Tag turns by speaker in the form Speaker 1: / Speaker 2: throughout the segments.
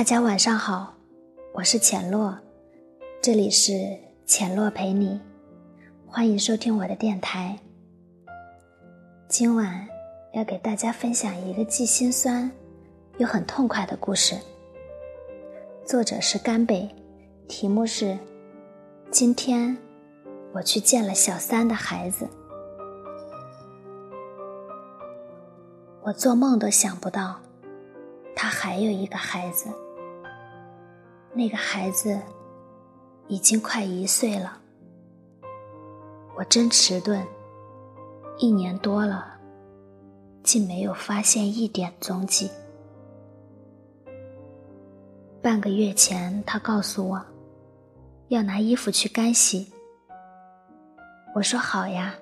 Speaker 1: 大家晚上好，我是浅洛，这里是浅洛陪你，欢迎收听我的电台。今晚要给大家分享一个既心酸又很痛快的故事，作者是甘北，题目是“今天我去见了小三的孩子”。我做梦都想不到。他还有一个孩子，那个孩子已经快一岁了。我真迟钝，一年多了，竟没有发现一点踪迹。半个月前，他告诉我要拿衣服去干洗。我说好呀，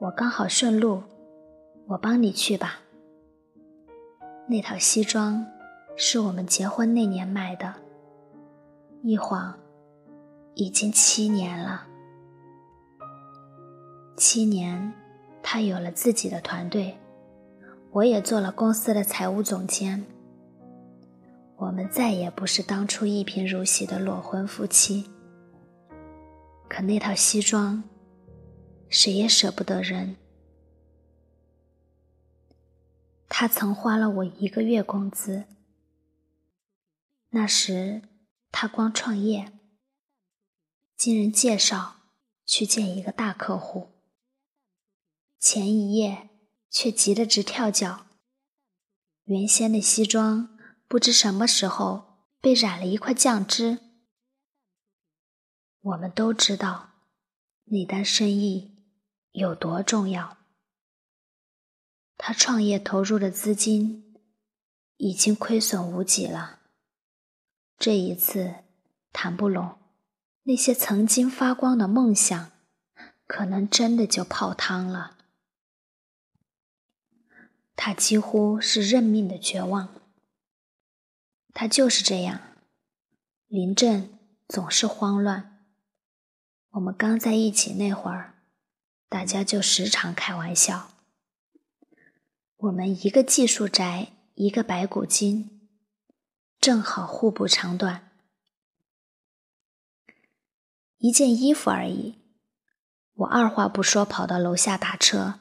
Speaker 1: 我刚好顺路，我帮你去吧。那套西装是我们结婚那年买的，一晃已经七年了。七年，他有了自己的团队，我也做了公司的财务总监。我们再也不是当初一贫如洗的裸婚夫妻。可那套西装，谁也舍不得扔。他曾花了我一个月工资。那时他光创业，经人介绍去见一个大客户，前一夜却急得直跳脚。原先的西装不知什么时候被染了一块酱汁。我们都知道那单生意有多重要。他创业投入的资金已经亏损无几了，这一次谈不拢，那些曾经发光的梦想，可能真的就泡汤了。他几乎是认命的绝望。他就是这样，临阵总是慌乱。我们刚在一起那会儿，大家就时常开玩笑。我们一个技术宅，一个白骨精，正好互补长短。一件衣服而已，我二话不说跑到楼下打车。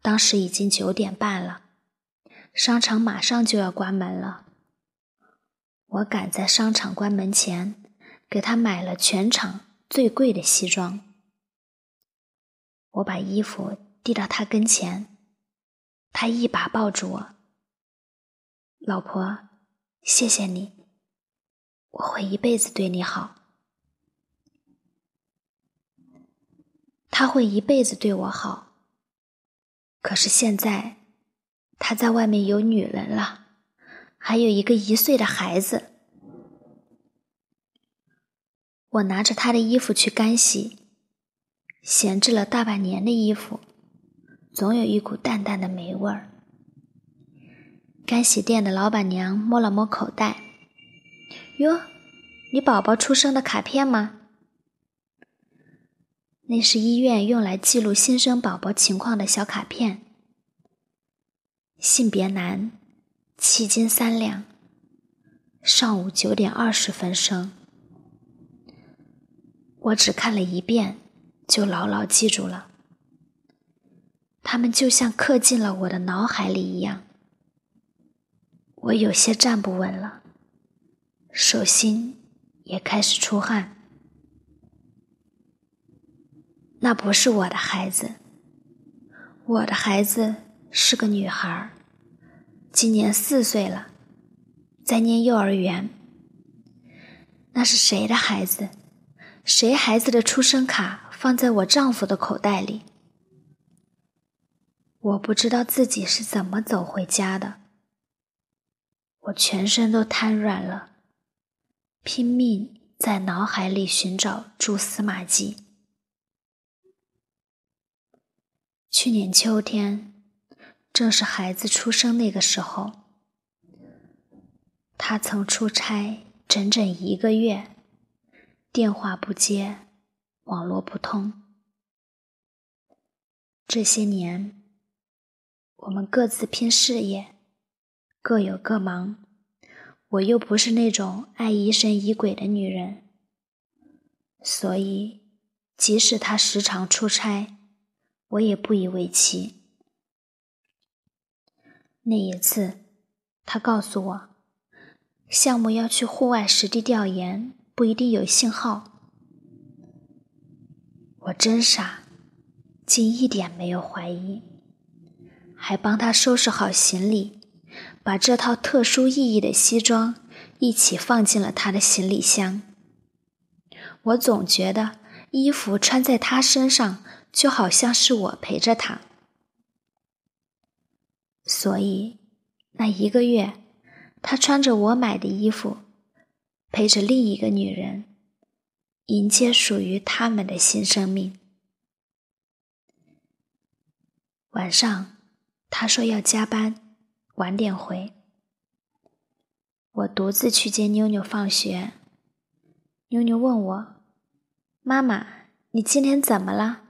Speaker 1: 当时已经九点半了，商场马上就要关门了。我赶在商场关门前，给他买了全场最贵的西装。我把衣服递到他跟前。他一把抱住我，老婆，谢谢你，我会一辈子对你好。他会一辈子对我好，可是现在他在外面有女人了，还有一个一岁的孩子。我拿着他的衣服去干洗，闲置了大半年的衣服。总有一股淡淡的霉味儿。干洗店的老板娘摸了摸口袋，哟，你宝宝出生的卡片吗？那是医院用来记录新生宝宝情况的小卡片。性别男，七斤三两，上午九点二十分生。我只看了一遍，就牢牢记住了。他们就像刻进了我的脑海里一样，我有些站不稳了，手心也开始出汗。那不是我的孩子，我的孩子是个女孩，今年四岁了，在念幼儿园。那是谁的孩子？谁孩子的出生卡放在我丈夫的口袋里？我不知道自己是怎么走回家的，我全身都瘫软了，拼命在脑海里寻找蛛丝马迹。去年秋天，正是孩子出生那个时候，他曾出差整整一个月，电话不接，网络不通。这些年。我们各自拼事业，各有各忙。我又不是那种爱疑神疑鬼的女人，所以即使他时常出差，我也不以为奇。那一次，他告诉我，项目要去户外实地调研，不一定有信号。我真傻，竟一点没有怀疑，还帮他收拾好行李。把这套特殊意义的西装一起放进了他的行李箱。我总觉得衣服穿在他身上，就好像是我陪着他。所以，那一个月，他穿着我买的衣服，陪着另一个女人，迎接属于他们的新生命。晚上，他说要加班。晚点回，我独自去接妞妞放学。妞妞问我：“妈妈，你今天怎么了？”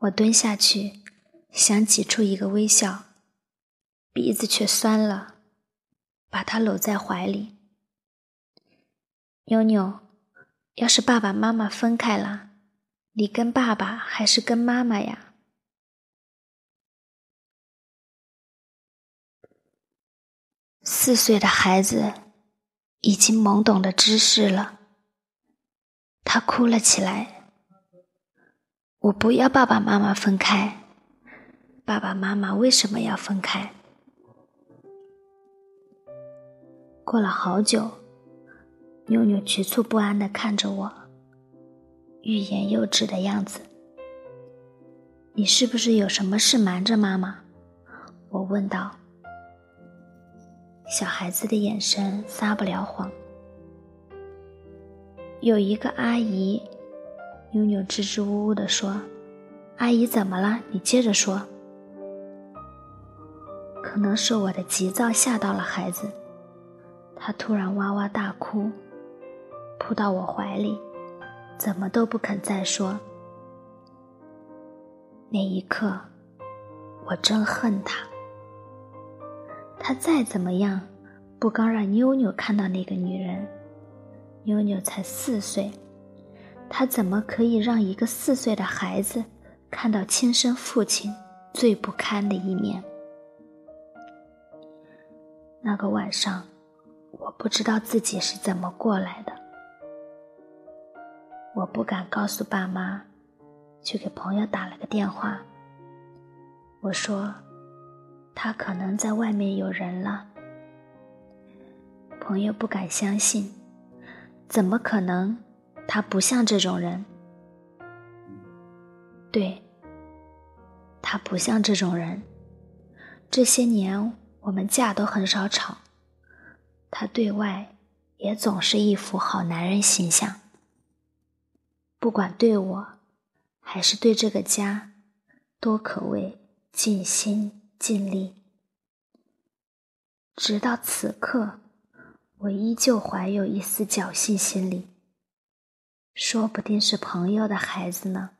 Speaker 1: 我蹲下去，想挤出一个微笑，鼻子却酸了，把她搂在怀里。妞妞，要是爸爸妈妈分开了，你跟爸爸还是跟妈妈呀？四岁的孩子已经懵懂的知识了，他哭了起来。我不要爸爸妈妈分开，爸爸妈妈为什么要分开？过了好久，妞妞局促不安的看着我，欲言又止的样子。你是不是有什么事瞒着妈妈？我问道。小孩子的眼神撒不了谎。有一个阿姨，妞妞支支吾吾地说：“阿姨怎么了？你接着说。”可能是我的急躁吓到了孩子，他突然哇哇大哭，扑到我怀里，怎么都不肯再说。那一刻，我真恨他。他再怎么样，不刚让妞妞看到那个女人。妞妞才四岁，他怎么可以让一个四岁的孩子看到亲生父亲最不堪的一面？那个晚上，我不知道自己是怎么过来的。我不敢告诉爸妈，去给朋友打了个电话。我说。他可能在外面有人了。朋友不敢相信，怎么可能？他不像这种人。对，他不像这种人。这些年我们架都很少吵，他对外也总是一副好男人形象。不管对我，还是对这个家，都可谓尽心。尽力，直到此刻，我依旧怀有一丝侥幸心理。说不定是朋友的孩子呢，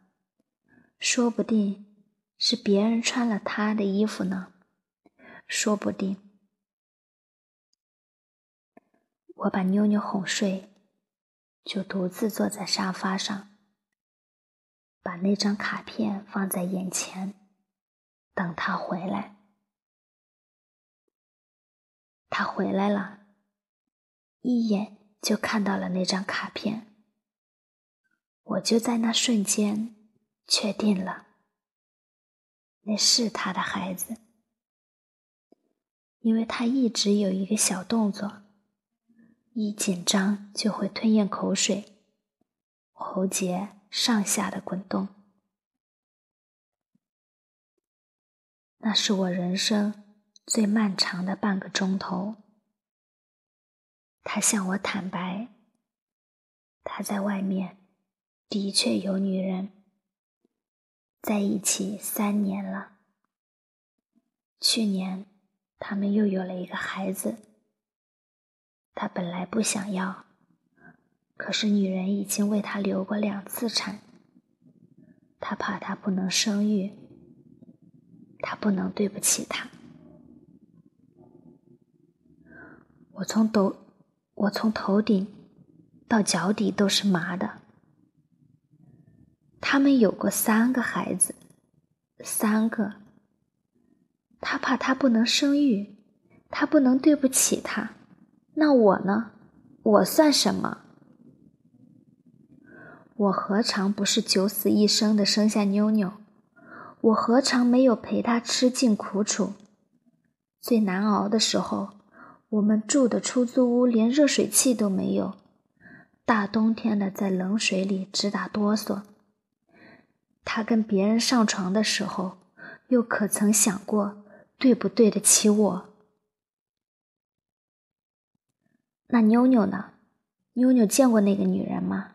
Speaker 1: 说不定是别人穿了他的衣服呢，说不定。我把妞妞哄睡，就独自坐在沙发上，把那张卡片放在眼前。等他回来，他回来了，一眼就看到了那张卡片。我就在那瞬间确定了，那是他的孩子，因为他一直有一个小动作，一紧张就会吞咽口水，喉结上下的滚动。那是我人生最漫长的半个钟头。他向我坦白，他在外面的确有女人，在一起三年了。去年他们又有了一个孩子。他本来不想要，可是女人已经为他流过两次产，他怕他不能生育。他不能对不起他。我从头，我从头顶到脚底都是麻的。他们有过三个孩子，三个。他怕他不能生育，他不能对不起他。那我呢？我算什么？我何尝不是九死一生的生下妞妞？我何尝没有陪他吃尽苦楚？最难熬的时候，我们住的出租屋连热水器都没有，大冬天的在冷水里直打哆嗦。他跟别人上床的时候，又可曾想过对不对得起我？那妞妞呢？妞妞见过那个女人吗？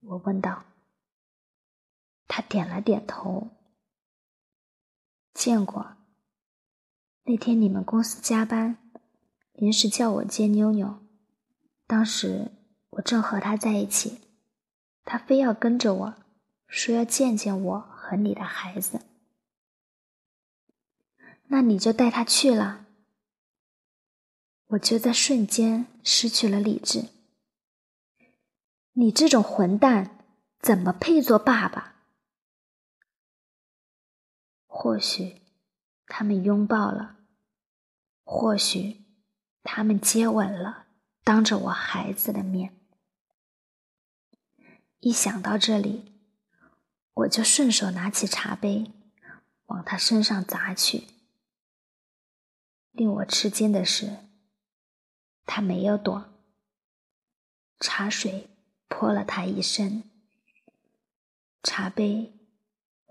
Speaker 1: 我问道。他点了点头。见过。那天你们公司加班，临时叫我接妞妞，当时我正和她在一起，她非要跟着我，说要见见我和你的孩子。那你就带她去了。我就在瞬间失去了理智。你这种混蛋，怎么配做爸爸？或许他们拥抱了，或许他们接吻了，当着我孩子的面。一想到这里，我就顺手拿起茶杯，往他身上砸去。令我吃惊的是，他没有躲，茶水。泼了他一身，茶杯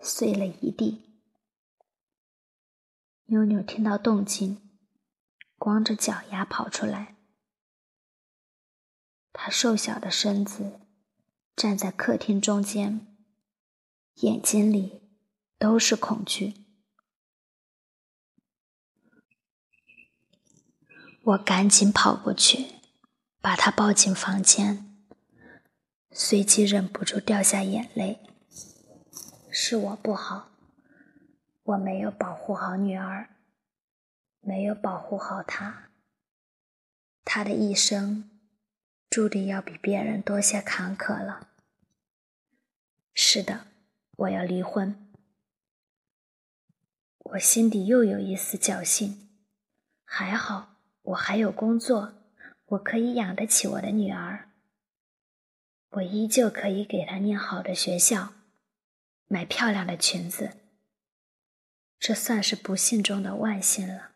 Speaker 1: 碎了一地。妞妞听到动静，光着脚丫跑出来。她瘦小的身子站在客厅中间，眼睛里都是恐惧。我赶紧跑过去，把她抱进房间。随即忍不住掉下眼泪。是我不好，我没有保护好女儿，没有保护好她。她的一生注定要比别人多些坎坷了。是的，我要离婚。我心底又有一丝侥幸，还好我还有工作，我可以养得起我的女儿。我依旧可以给她念好的学校，买漂亮的裙子。这算是不幸中的万幸了。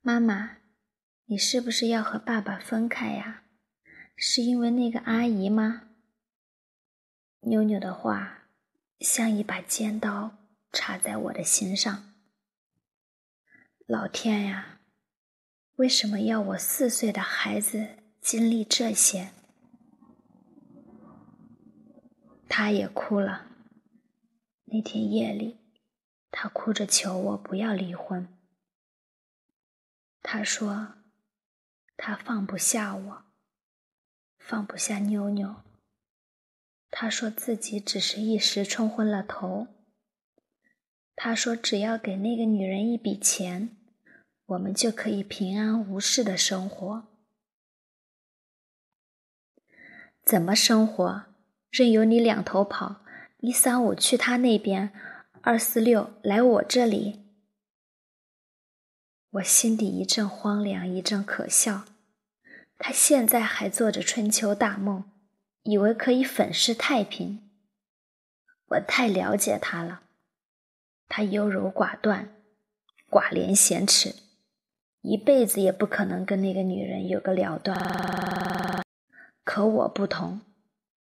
Speaker 1: 妈妈，你是不是要和爸爸分开呀？是因为那个阿姨吗？妞妞的话像一把尖刀插在我的心上。老天呀！为什么要我四岁的孩子经历这些？他也哭了。那天夜里，他哭着求我不要离婚。他说，他放不下我，放不下妞妞。他说自己只是一时冲昏了头。他说，只要给那个女人一笔钱。我们就可以平安无事的生活。怎么生活？任由你两头跑，一三五去他那边，二四六来我这里。我心底一阵荒凉，一阵可笑。他现在还做着春秋大梦，以为可以粉饰太平。我太了解他了，他优柔寡断，寡廉鲜耻。一辈子也不可能跟那个女人有个了断。可我不同，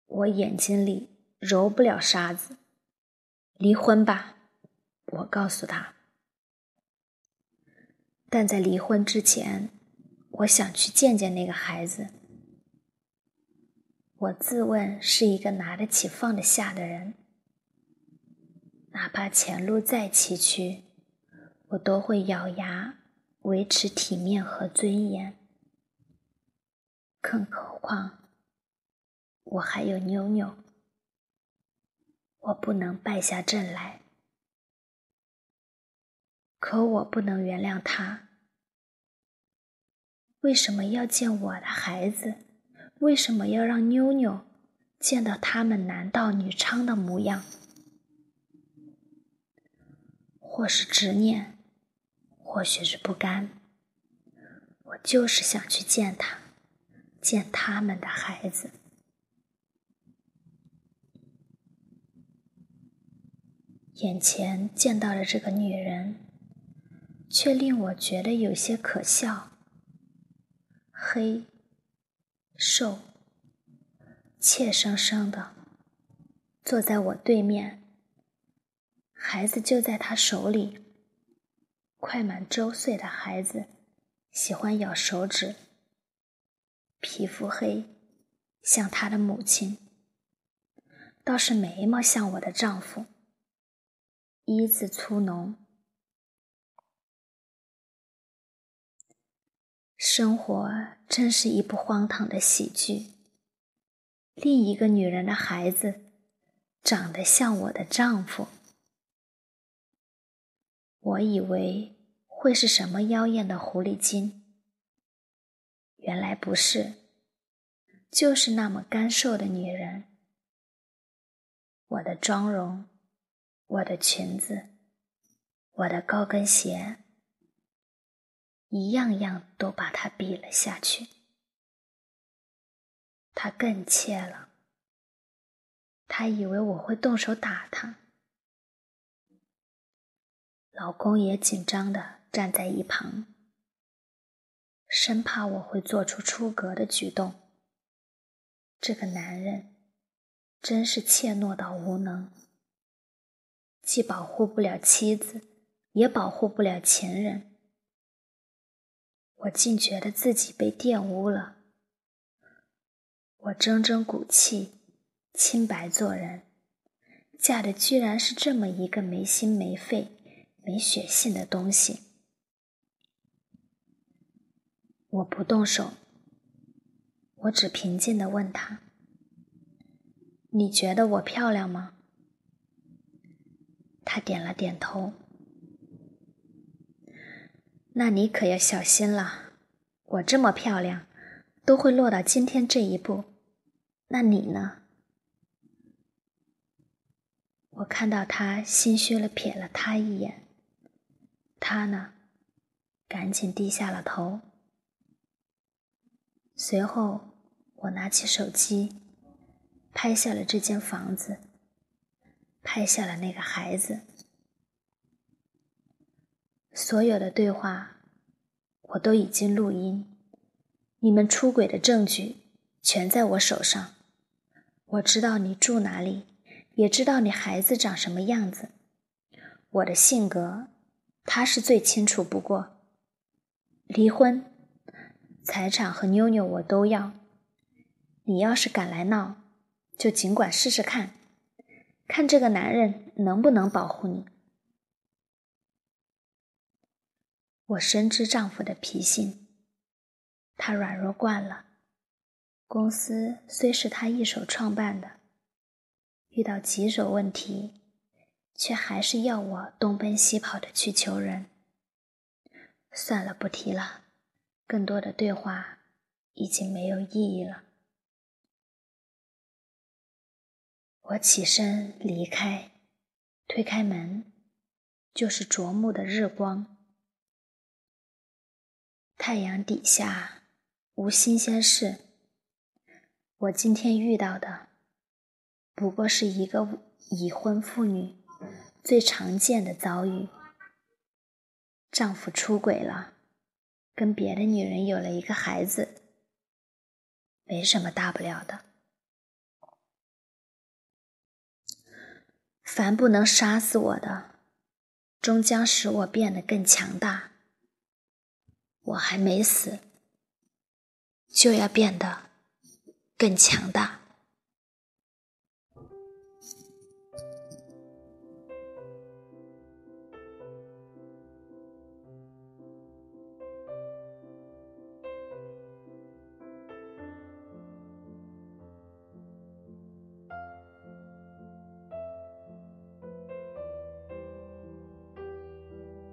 Speaker 1: 我眼睛里揉不了沙子。离婚吧，我告诉他。但在离婚之前，我想去见见那个孩子。我自问是一个拿得起放得下的人，哪怕前路再崎岖，我都会咬牙。维持体面和尊严，更何况我还有妞妞，我不能败下阵来。可我不能原谅他。为什么要见我的孩子？为什么要让妞妞见到他们男盗女娼的模样？或是执念，或许是不甘。我就是想去见他，见他们的孩子。眼前见到的这个女人，却令我觉得有些可笑。黑、瘦、怯生生的坐在我对面，孩子就在他手里，快满周岁的孩子。喜欢咬手指，皮肤黑，像他的母亲；倒是眉毛像我的丈夫，一字粗浓。生活真是一部荒唐的喜剧。另一个女人的孩子，长得像我的丈夫，我以为。会是什么妖艳的狐狸精？原来不是，就是那么干瘦的女人。我的妆容，我的裙子，我的高跟鞋，一样样都把他比了下去。他更怯了，他以为我会动手打他。老公也紧张的。站在一旁，生怕我会做出出格的举动。这个男人真是怯懦到无能，既保护不了妻子，也保护不了情人。我竟觉得自己被玷污了。我铮铮骨气，清白做人，嫁的居然是这么一个没心没肺、没血性的东西。我不动手，我只平静的问他：“你觉得我漂亮吗？”他点了点头。那你可要小心了，我这么漂亮，都会落到今天这一步，那你呢？我看到他心虚了，瞥了他一眼。他呢，赶紧低下了头。随后，我拿起手机，拍下了这间房子，拍下了那个孩子。所有的对话，我都已经录音。你们出轨的证据全在我手上。我知道你住哪里，也知道你孩子长什么样子。我的性格，他是最清楚不过。离婚。财产和妞妞我都要，你要是敢来闹，就尽管试试看，看这个男人能不能保护你。我深知丈夫的脾性，他软弱惯了，公司虽是他一手创办的，遇到棘手问题，却还是要我东奔西跑的去求人。算了，不提了。更多的对话已经没有意义了。我起身离开，推开门，就是灼目的日光。太阳底下无新鲜事。我今天遇到的，不过是一个已婚妇女最常见的遭遇：丈夫出轨了。跟别的女人有了一个孩子，没什么大不了的。凡不能杀死我的，终将使我变得更强大。我还没死，就要变得更强大。